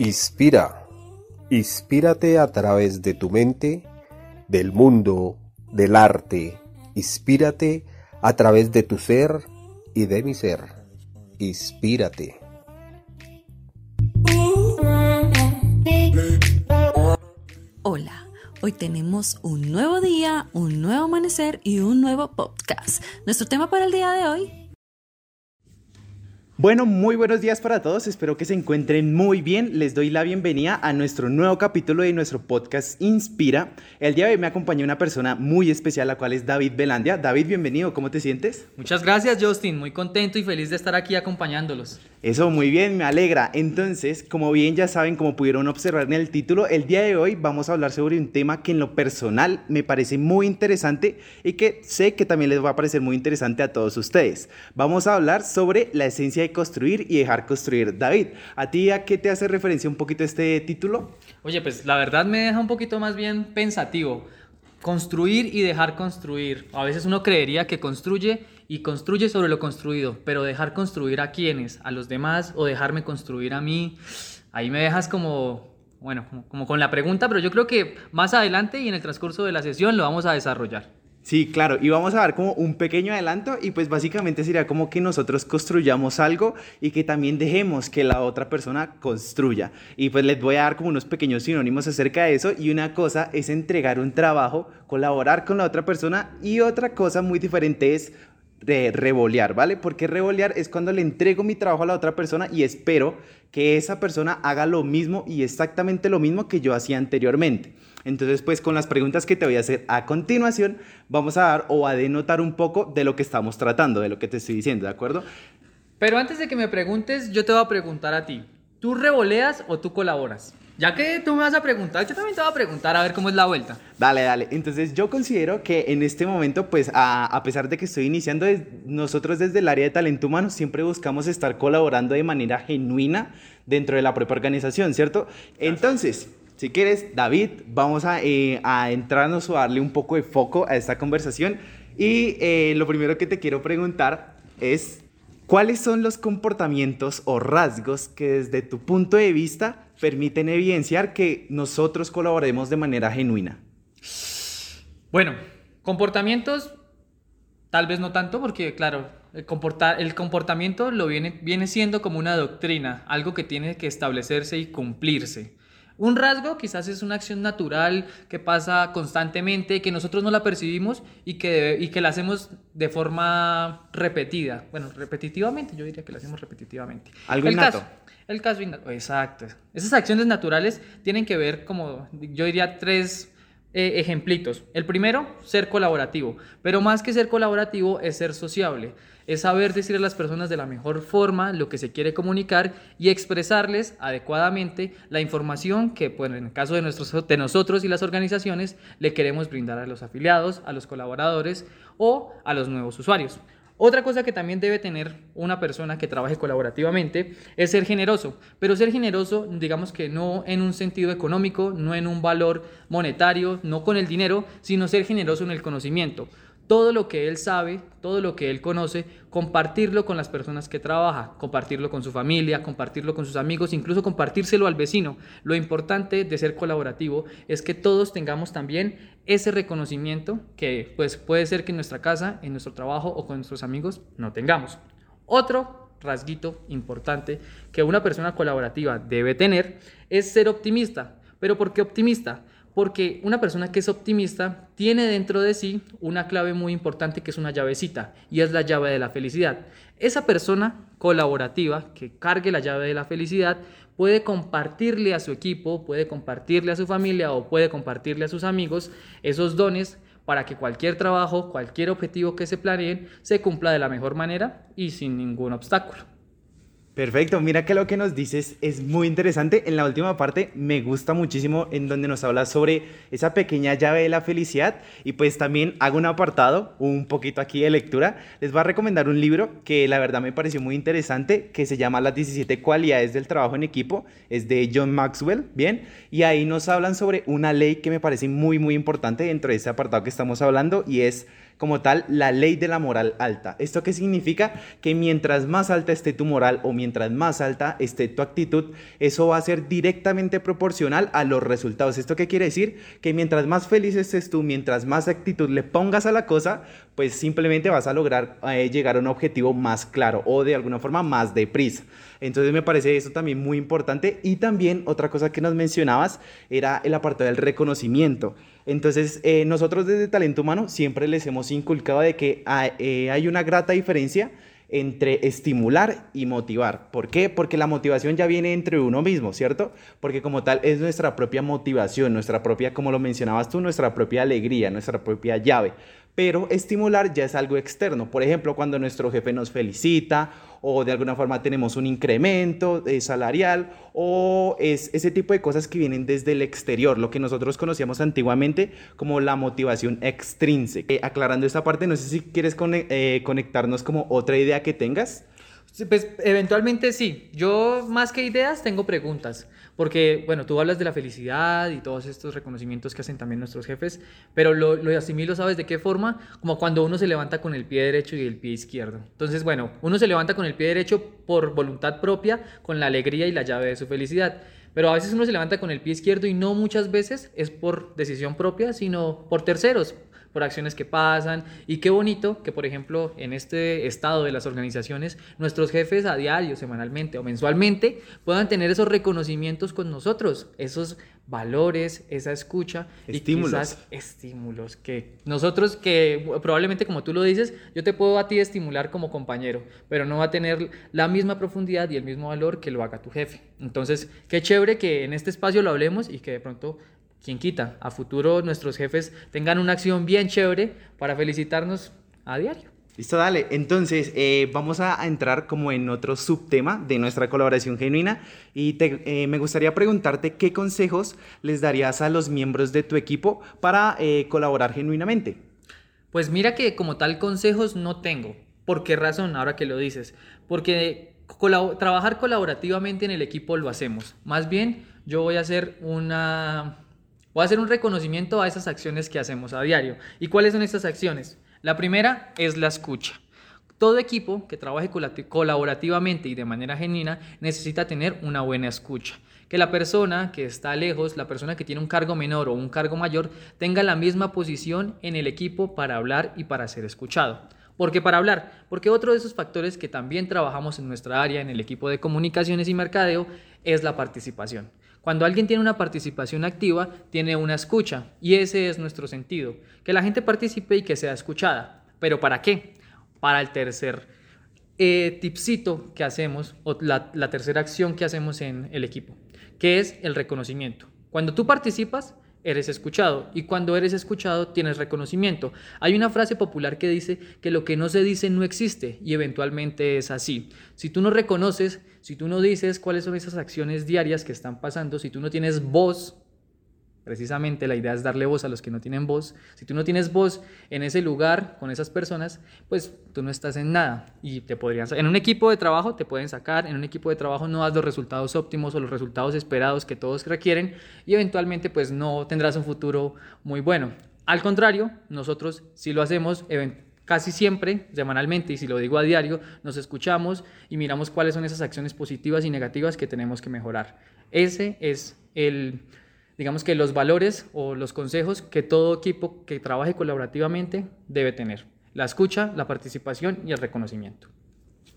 Inspira. Inspírate a través de tu mente, del mundo, del arte. Inspírate a través de tu ser y de mi ser. Inspírate. Hola, hoy tenemos un nuevo día, un nuevo amanecer y un nuevo podcast. Nuestro tema para el día de hoy bueno, muy buenos días para todos, espero que se encuentren muy bien. Les doy la bienvenida a nuestro nuevo capítulo de nuestro podcast Inspira. El día de hoy me acompaña una persona muy especial, la cual es David Belandia. David, bienvenido, ¿cómo te sientes? Muchas gracias, Justin, muy contento y feliz de estar aquí acompañándolos. Eso, muy bien, me alegra. Entonces, como bien ya saben, como pudieron observar en el título, el día de hoy vamos a hablar sobre un tema que en lo personal me parece muy interesante y que sé que también les va a parecer muy interesante a todos ustedes. Vamos a hablar sobre la esencia de construir y dejar construir. David, ¿a ti a qué te hace referencia un poquito este título? Oye, pues la verdad me deja un poquito más bien pensativo. Construir y dejar construir. A veces uno creería que construye y construye sobre lo construido, pero dejar construir a quienes, a los demás o dejarme construir a mí, ahí me dejas como, bueno, como, con la pregunta, pero yo creo que más adelante y en el transcurso de la sesión lo vamos a desarrollar. Sí, claro, y vamos a dar como un pequeño adelanto y pues básicamente sería como que nosotros construyamos algo y que también dejemos que la otra persona construya. Y pues les voy a dar como unos pequeños sinónimos acerca de eso y una cosa es entregar un trabajo, colaborar con la otra persona y otra cosa muy diferente es de revolear, ¿vale? Porque revolear es cuando le entrego mi trabajo a la otra persona y espero que esa persona haga lo mismo y exactamente lo mismo que yo hacía anteriormente. Entonces, pues con las preguntas que te voy a hacer a continuación, vamos a dar o a denotar un poco de lo que estamos tratando, de lo que te estoy diciendo, ¿de acuerdo? Pero antes de que me preguntes, yo te voy a preguntar a ti, ¿tú revoleas o tú colaboras? Ya que tú me vas a preguntar, yo también te voy a preguntar a ver cómo es la vuelta. Dale, dale. Entonces yo considero que en este momento, pues a, pesar de que estoy iniciando, nosotros desde el área de talento humano siempre buscamos estar colaborando de manera genuina dentro de la propia organización, ¿cierto? Entonces, si quieres, David, vamos a, eh, a entrarnos o darle un poco de foco a esta conversación. Y eh, lo primero que te quiero preguntar es, ¿Cuáles son los comportamientos o rasgos que desde tu punto de vista permiten evidenciar que nosotros colaboremos de manera genuina? Bueno, comportamientos tal vez no tanto porque claro, el, comportamiento lo viene, viene siendo como una doctrina, algo que tiene que establecerse y cumplirse. Un rasgo quizás es una acción natural que pasa constantemente, que nosotros no la percibimos y que, y que la hacemos de forma repetida. Bueno, repetitivamente, yo diría que la hacemos repetitivamente. Algo el innato. Caso, el caso innato, exacto. Esas acciones naturales tienen que ver como, yo diría, tres eh, ejemplitos. El primero, ser colaborativo, pero más que ser colaborativo es ser sociable es saber decir a las personas de la mejor forma lo que se quiere comunicar y expresarles adecuadamente la información que, pues, en el caso de, nuestros, de nosotros y las organizaciones, le queremos brindar a los afiliados, a los colaboradores o a los nuevos usuarios. Otra cosa que también debe tener una persona que trabaje colaborativamente es ser generoso, pero ser generoso digamos que no en un sentido económico, no en un valor monetario, no con el dinero, sino ser generoso en el conocimiento todo lo que él sabe, todo lo que él conoce, compartirlo con las personas que trabaja, compartirlo con su familia, compartirlo con sus amigos, incluso compartírselo al vecino. Lo importante de ser colaborativo es que todos tengamos también ese reconocimiento que pues puede ser que en nuestra casa, en nuestro trabajo o con nuestros amigos no tengamos. Otro rasguito importante que una persona colaborativa debe tener es ser optimista. ¿Pero por qué optimista? Porque una persona que es optimista tiene dentro de sí una clave muy importante que es una llavecita y es la llave de la felicidad. Esa persona colaborativa que cargue la llave de la felicidad puede compartirle a su equipo, puede compartirle a su familia o puede compartirle a sus amigos esos dones para que cualquier trabajo, cualquier objetivo que se planeen se cumpla de la mejor manera y sin ningún obstáculo. Perfecto, mira que lo que nos dices es muy interesante. En la última parte me gusta muchísimo en donde nos habla sobre esa pequeña llave de la felicidad y pues también hago un apartado, un poquito aquí de lectura. Les voy a recomendar un libro que la verdad me pareció muy interesante que se llama Las 17 cualidades del trabajo en equipo. Es de John Maxwell, ¿bien? Y ahí nos hablan sobre una ley que me parece muy muy importante dentro de ese apartado que estamos hablando y es como tal la ley de la moral alta. ¿Esto qué significa? Que mientras más alta esté tu moral o mientras más alta esté tu actitud, eso va a ser directamente proporcional a los resultados. ¿Esto qué quiere decir? Que mientras más feliz estés tú, mientras más actitud le pongas a la cosa, pues simplemente vas a lograr eh, llegar a un objetivo más claro o de alguna forma más deprisa. Entonces me parece eso también muy importante. Y también otra cosa que nos mencionabas era el apartado del reconocimiento. Entonces eh, nosotros desde Talento Humano siempre les hemos inculcado de que hay, eh, hay una grata diferencia entre estimular y motivar. ¿Por qué? Porque la motivación ya viene entre uno mismo, ¿cierto? Porque como tal es nuestra propia motivación, nuestra propia, como lo mencionabas tú, nuestra propia alegría, nuestra propia llave pero estimular ya es algo externo. Por ejemplo, cuando nuestro jefe nos felicita o de alguna forma tenemos un incremento eh, salarial o es ese tipo de cosas que vienen desde el exterior, lo que nosotros conocíamos antiguamente como la motivación extrínseca. Eh, aclarando esta parte, no sé si quieres eh, conectarnos como otra idea que tengas. Pues eventualmente sí. Yo más que ideas tengo preguntas. Porque, bueno, tú hablas de la felicidad y todos estos reconocimientos que hacen también nuestros jefes, pero lo, lo asimilo, ¿sabes de qué forma? Como cuando uno se levanta con el pie derecho y el pie izquierdo. Entonces, bueno, uno se levanta con el pie derecho por voluntad propia, con la alegría y la llave de su felicidad. Pero a veces uno se levanta con el pie izquierdo y no muchas veces es por decisión propia, sino por terceros, por acciones que pasan. Y qué bonito que, por ejemplo, en este estado de las organizaciones, nuestros jefes a diario, semanalmente o mensualmente puedan tener esos reconocimientos con nosotros, esos valores, esa escucha estímulos. y quizás estímulos que nosotros que probablemente como tú lo dices, yo te puedo a ti estimular como compañero, pero no va a tener la misma profundidad y el mismo valor que lo haga tu jefe. Entonces, qué chévere que en este espacio lo hablemos y que de pronto quien quita, a futuro nuestros jefes tengan una acción bien chévere para felicitarnos a diario. Listo, dale. Entonces, eh, vamos a entrar como en otro subtema de nuestra colaboración genuina y eh, me gustaría preguntarte qué consejos les darías a los miembros de tu equipo para eh, colaborar genuinamente. Pues mira que como tal consejos no tengo. ¿Por qué razón? Ahora que lo dices. Porque trabajar colaborativamente en el equipo lo hacemos. Más bien, yo voy a hacer una Voy a hacer un reconocimiento a esas acciones que hacemos a diario. ¿Y cuáles son estas acciones? La primera es la escucha. Todo equipo que trabaje colaborativamente y de manera genuina necesita tener una buena escucha. Que la persona que está lejos, la persona que tiene un cargo menor o un cargo mayor, tenga la misma posición en el equipo para hablar y para ser escuchado. ¿Por qué para hablar? Porque otro de esos factores que también trabajamos en nuestra área, en el equipo de comunicaciones y mercadeo, es la participación. Cuando alguien tiene una participación activa, tiene una escucha y ese es nuestro sentido, que la gente participe y que sea escuchada. ¿Pero para qué? Para el tercer eh, tipcito que hacemos o la tercera acción que hacemos en el equipo, que es el reconocimiento. Cuando tú participas, eres escuchado y cuando eres escuchado tienes reconocimiento. Hay una frase popular que dice que lo que no se dice no existe y eventualmente es así. Si tú no reconoces, si tú no dices cuáles son esas acciones diarias que están pasando, si tú no tienes voz Precisamente la idea es darle voz a los que no tienen voz. Si tú no tienes voz en ese lugar con esas personas, pues tú no estás en nada y te podrían en un equipo de trabajo te pueden sacar, en un equipo de trabajo no das los resultados óptimos o los resultados esperados que todos requieren y eventualmente pues no tendrás un futuro muy bueno. Al contrario, nosotros si lo hacemos casi siempre, semanalmente, y si lo digo a diario, nos escuchamos y miramos cuáles son esas acciones positivas y negativas que tenemos que mejorar. Ese es el digamos que los valores o los consejos que todo equipo que trabaje colaborativamente debe tener. La escucha, la participación y el reconocimiento.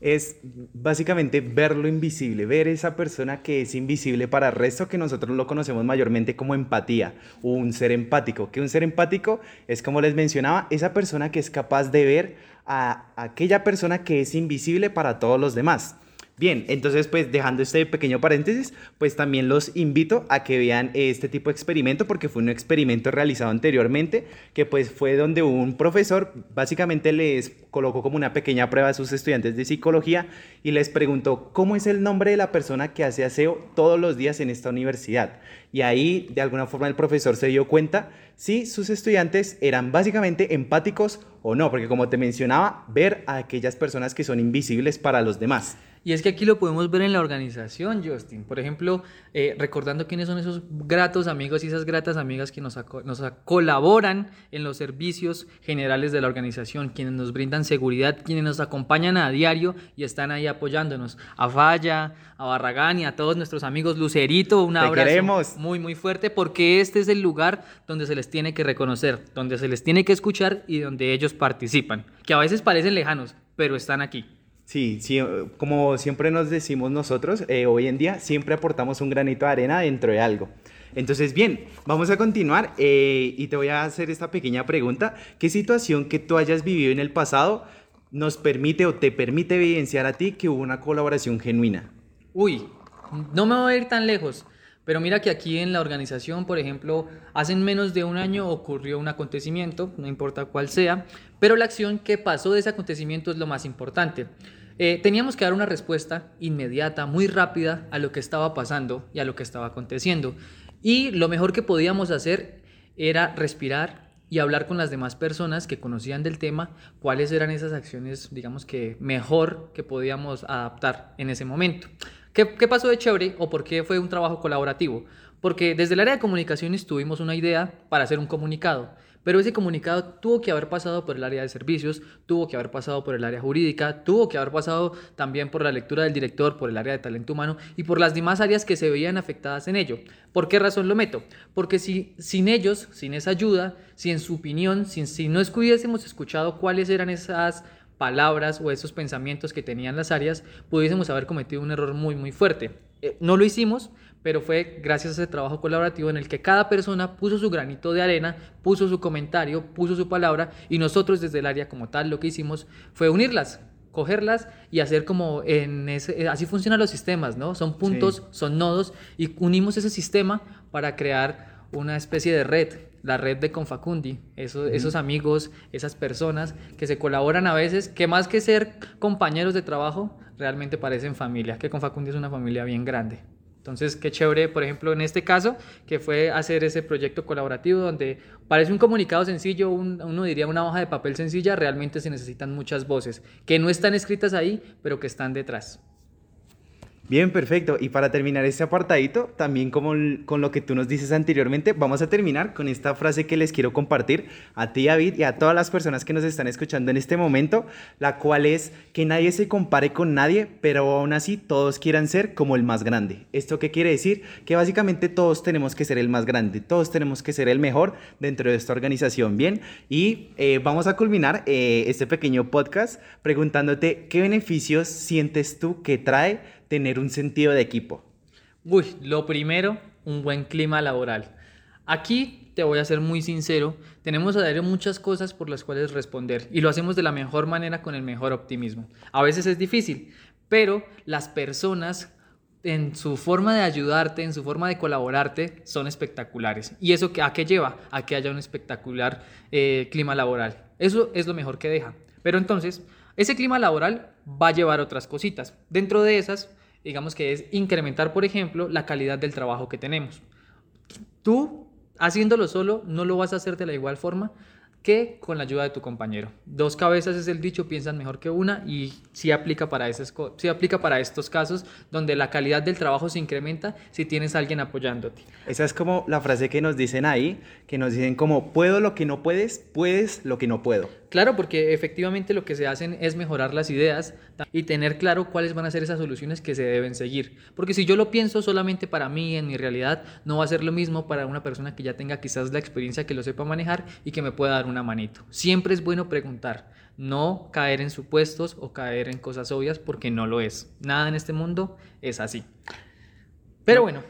Es básicamente ver lo invisible, ver esa persona que es invisible para el resto, que nosotros lo conocemos mayormente como empatía, un ser empático. Que un ser empático es, como les mencionaba, esa persona que es capaz de ver a aquella persona que es invisible para todos los demás. Bien, entonces pues dejando este pequeño paréntesis, pues también los invito a que vean este tipo de experimento porque fue un experimento realizado anteriormente que pues fue donde un profesor básicamente les colocó como una pequeña prueba a sus estudiantes de psicología y les preguntó cómo es el nombre de la persona que hace aseo todos los días en esta universidad. Y ahí de alguna forma el profesor se dio cuenta si sus estudiantes eran básicamente empáticos o no, porque como te mencionaba, ver a aquellas personas que son invisibles para los demás. Y es que aquí lo podemos ver en la organización, Justin. Por ejemplo, eh, recordando quiénes son esos gratos amigos y esas gratas amigas que nos, nos colaboran en los servicios generales de la organización, quienes nos brindan seguridad, quienes nos acompañan a diario y están ahí apoyándonos. A Falla, a Barragán y a todos nuestros amigos. Lucerito, un abrazo muy, muy fuerte, porque este es el lugar donde se les tiene que reconocer, donde se les tiene que escuchar y donde ellos participan, que a veces parecen lejanos, pero están aquí. Sí, sí, como siempre nos decimos nosotros, eh, hoy en día siempre aportamos un granito de arena dentro de algo. Entonces, bien, vamos a continuar eh, y te voy a hacer esta pequeña pregunta. ¿Qué situación que tú hayas vivido en el pasado nos permite o te permite evidenciar a ti que hubo una colaboración genuina? Uy, no me voy a ir tan lejos. Pero mira que aquí en la organización, por ejemplo, hace menos de un año ocurrió un acontecimiento, no importa cuál sea, pero la acción que pasó de ese acontecimiento es lo más importante. Eh, teníamos que dar una respuesta inmediata, muy rápida a lo que estaba pasando y a lo que estaba aconteciendo. Y lo mejor que podíamos hacer era respirar y hablar con las demás personas que conocían del tema cuáles eran esas acciones, digamos que mejor que podíamos adaptar en ese momento. ¿Qué, pasó de chévere o por qué fue un trabajo colaborativo? Porque desde el área de comunicaciones tuvimos una idea para hacer un comunicado, pero ese comunicado tuvo que haber pasado por el área de servicios, tuvo que haber pasado por el área jurídica, tuvo que haber pasado también por la lectura del director, por el área de talento humano y por las demás áreas que se veían afectadas en ello. ¿Por qué razón lo meto? Porque si sin ellos, sin esa ayuda, si en su opinión, si, si no hubiésemos escuchado cuáles eran esas palabras o esos pensamientos que tenían las áreas, pudiésemos haber cometido un error muy, muy fuerte. Eh, no lo hicimos, pero fue gracias a ese trabajo colaborativo en el que cada persona puso su granito de arena, puso su comentario, puso su palabra y nosotros desde el área como tal lo que hicimos fue unirlas, cogerlas y hacer como en ese, así funcionan los sistemas, ¿no? Son puntos, son nodos y unimos ese sistema para crear una especie de red la red de Confacundi, esos, esos amigos, esas personas que se colaboran a veces, que más que ser compañeros de trabajo, realmente parecen familia, que Confacundi es una familia bien grande. Entonces, qué chévere, por ejemplo, en este caso, que fue hacer ese proyecto colaborativo donde parece un comunicado sencillo, uno diría una hoja de papel sencilla, realmente se necesitan muchas voces, que no están escritas ahí, pero que están detrás. Bien, perfecto. Y para terminar este apartadito, también como con lo que tú nos dices anteriormente, vamos a terminar con esta frase que les quiero compartir a ti, David, y a todas las personas que nos están escuchando en este momento, la cual es que nadie se compare con nadie, pero aún así todos quieran ser como el más grande. ¿Esto qué quiere decir? Que básicamente todos tenemos que ser el más grande, todos tenemos que ser el mejor dentro de esta organización, ¿bien? Y eh, vamos a culminar eh, este pequeño podcast preguntándote qué beneficios sientes tú que trae tener un sentido de equipo? Uy, lo primero, un buen clima laboral. Aquí te voy a ser muy sincero, tenemos a diario muchas cosas por las cuales responder y lo hacemos de la mejor manera con el mejor optimismo. A veces es difícil, pero las personas en su forma de ayudarte, en su forma de colaborarte, son espectaculares. ¿Y eso a qué lleva? A que haya un espectacular eh, clima laboral. Eso es lo mejor que deja. Pero entonces, ese clima laboral va a llevar otras cositas. Dentro de esas, digamos que es incrementar, por ejemplo, la calidad del trabajo que tenemos. Tú, haciéndolo solo, no lo vas a hacer de la igual forma que con la ayuda de tu compañero. Dos cabezas es el dicho, piensan mejor que una y sí aplica para, esos, sí aplica para estos casos donde la calidad del trabajo se incrementa si tienes alguien apoyándote. Esa es como la frase que nos dicen ahí, que nos dicen como puedo lo que no puedes, puedes lo que no puedo. Claro, porque efectivamente lo que se hacen es mejorar las ideas y tener claro cuáles van a ser esas soluciones que se deben seguir. Porque si yo lo pienso solamente para mí, en mi realidad, no va a ser lo mismo para una persona que ya tenga quizás la experiencia, que lo sepa manejar y que me pueda dar una manito. Siempre es bueno preguntar, no caer en supuestos o caer en cosas obvias porque no lo es. Nada en este mundo es así. Pero bueno.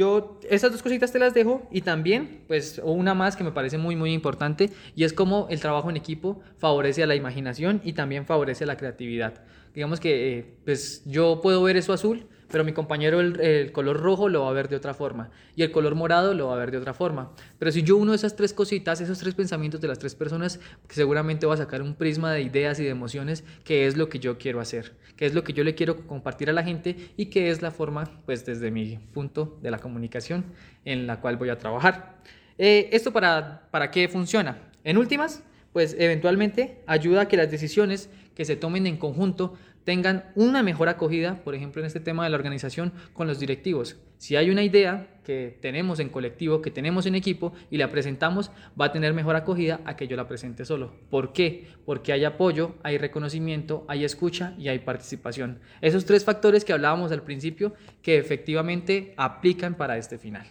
Yo esas dos cositas te las dejo y también, pues, una más que me parece muy, muy importante y es como el trabajo en equipo favorece a la imaginación y también favorece a la creatividad. Digamos que, eh, pues, yo puedo ver eso azul, pero mi compañero el, color rojo lo va a ver de otra forma y el color morado lo va a ver de otra forma. Pero si yo uno esas tres cositas, esos tres pensamientos de las tres personas, seguramente va a sacar un prisma de ideas y de emociones que es lo que yo quiero hacer, que es lo que yo le quiero compartir a la gente y que es la forma, pues desde mi punto de la comunicación en la cual voy a trabajar. Eh, ¿Esto para, para qué funciona? En últimas, pues eventualmente ayuda a que las decisiones que se tomen en conjunto tengan una mejor acogida, por ejemplo, en este tema de la organización con los directivos. Si hay una idea que tenemos en colectivo, que tenemos en equipo y la presentamos, va a tener mejor acogida a que yo la presente solo. ¿Por qué? Porque hay apoyo, hay reconocimiento, hay escucha y hay participación. Esos tres factores que hablábamos al principio que efectivamente aplican para este final.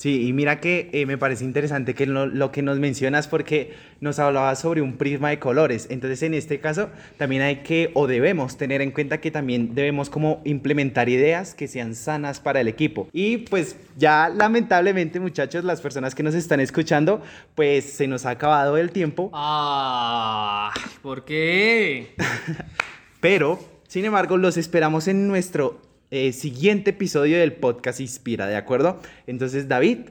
Sí, y mira que eh, me parece interesante que lo, lo, que nos mencionas porque nos hablaba sobre un prisma de colores. Entonces, en este caso, también hay que o debemos tener en cuenta que también debemos como implementar ideas que sean sanas para el equipo. Y pues ya lamentablemente, muchachos, las personas que nos están escuchando, pues se nos ha acabado el tiempo. Ah, ¿por qué? Pero, sin embargo, los esperamos en nuestro eh, siguiente episodio del podcast Inspira, ¿de acuerdo? Entonces, David.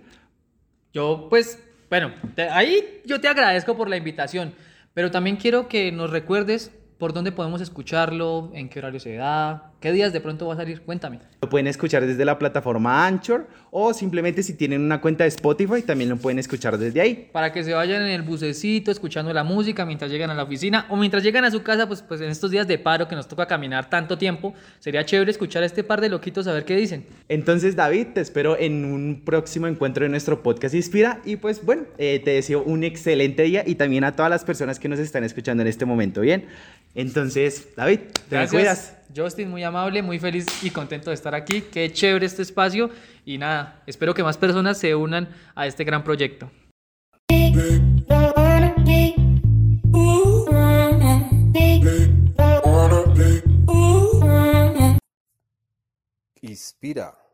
Yo, pues, bueno, ahí yo te agradezco por la invitación, pero también quiero que nos recuerdes por dónde podemos escucharlo, en qué horario se da, ¿Qué días de pronto va a salir? Cuéntame. Lo pueden escuchar desde la plataforma Anchor o simplemente si tienen una cuenta de Spotify también lo pueden escuchar desde ahí. Para que se vayan en el bucecito escuchando la música mientras llegan a la oficina o mientras llegan a su casa, pues, pues en estos días de paro que nos toca caminar tanto tiempo, sería chévere escuchar a este par de loquitos a ver qué dicen. Entonces David, te espero en un próximo encuentro de nuestro podcast Inspira y pues bueno, eh, te deseo un excelente día y también a todas las personas que nos están escuchando en este momento, ¿bien? Entonces, David, te Gracias. cuidas. Justin, muy amable, muy feliz y contento de estar aquí. Qué chévere este espacio y nada, espero que más personas se unan a este gran proyecto. Inspira.